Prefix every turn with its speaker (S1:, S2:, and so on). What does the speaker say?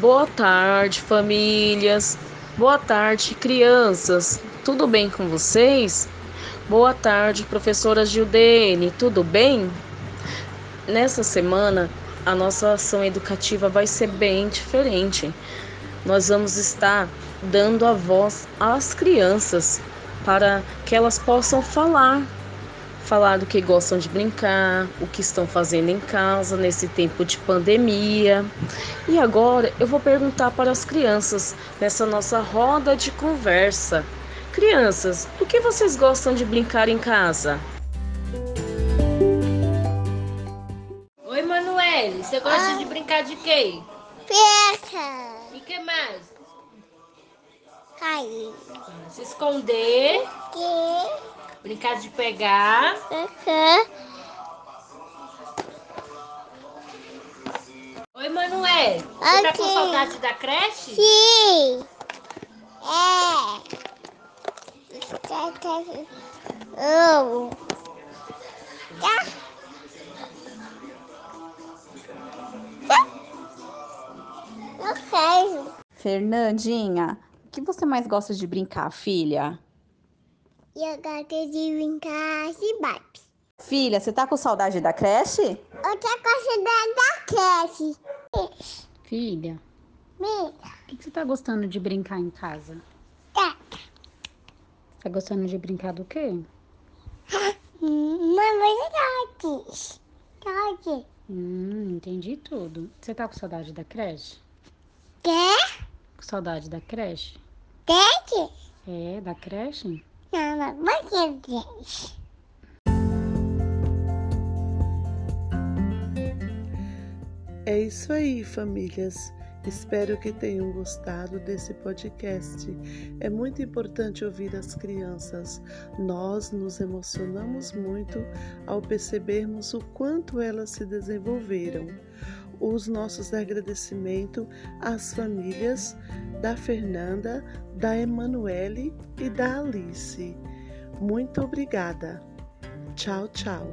S1: Boa tarde, famílias. Boa tarde, crianças. Tudo bem com vocês? Boa tarde, professora Gildene. Tudo bem? Nessa semana, a nossa ação educativa vai ser bem diferente. Nós vamos estar dando a voz às crianças para que elas possam falar falar do que gostam de brincar, o que estão fazendo em casa nesse tempo de pandemia. E agora eu vou perguntar para as crianças nessa nossa roda de conversa. Crianças, o que vocês gostam de brincar em casa?
S2: Oi, Manuele, você gosta
S3: Ah.
S2: de brincar de quê?
S3: Peca.
S2: E que mais?
S3: Cair.
S2: Se esconder,
S3: Que.
S2: brincar de pegar.
S3: Peca.
S2: Você tá com saudade da creche?
S3: Sim. É. Amo. Tá. Não quero.
S4: Fernandinha, o que você mais gosta de brincar, filha?
S3: Eu gosto de brincar de Barbie.
S4: Filha, você tá com saudade da creche?
S3: Outra coisa da, da creche.
S5: Filha, o que, que você tá gostando de brincar em casa?
S3: Tá.
S5: Tá gostando de brincar do quê?
S3: Mamãe aqui. Tá aqui.
S5: Hum, entendi tudo. Você tá com saudade da creche?
S3: Quer?
S5: Com saudade da creche?
S3: Quer?
S5: É, da creche?
S3: Não, não, você
S6: É isso aí, famílias. Espero que tenham gostado desse podcast. É muito importante ouvir as crianças. Nós nos emocionamos muito ao percebermos o quanto elas se desenvolveram. Os nossos agradecimentos às famílias da Fernanda, da Emanuele e da Alice. Muito obrigada. Tchau, tchau.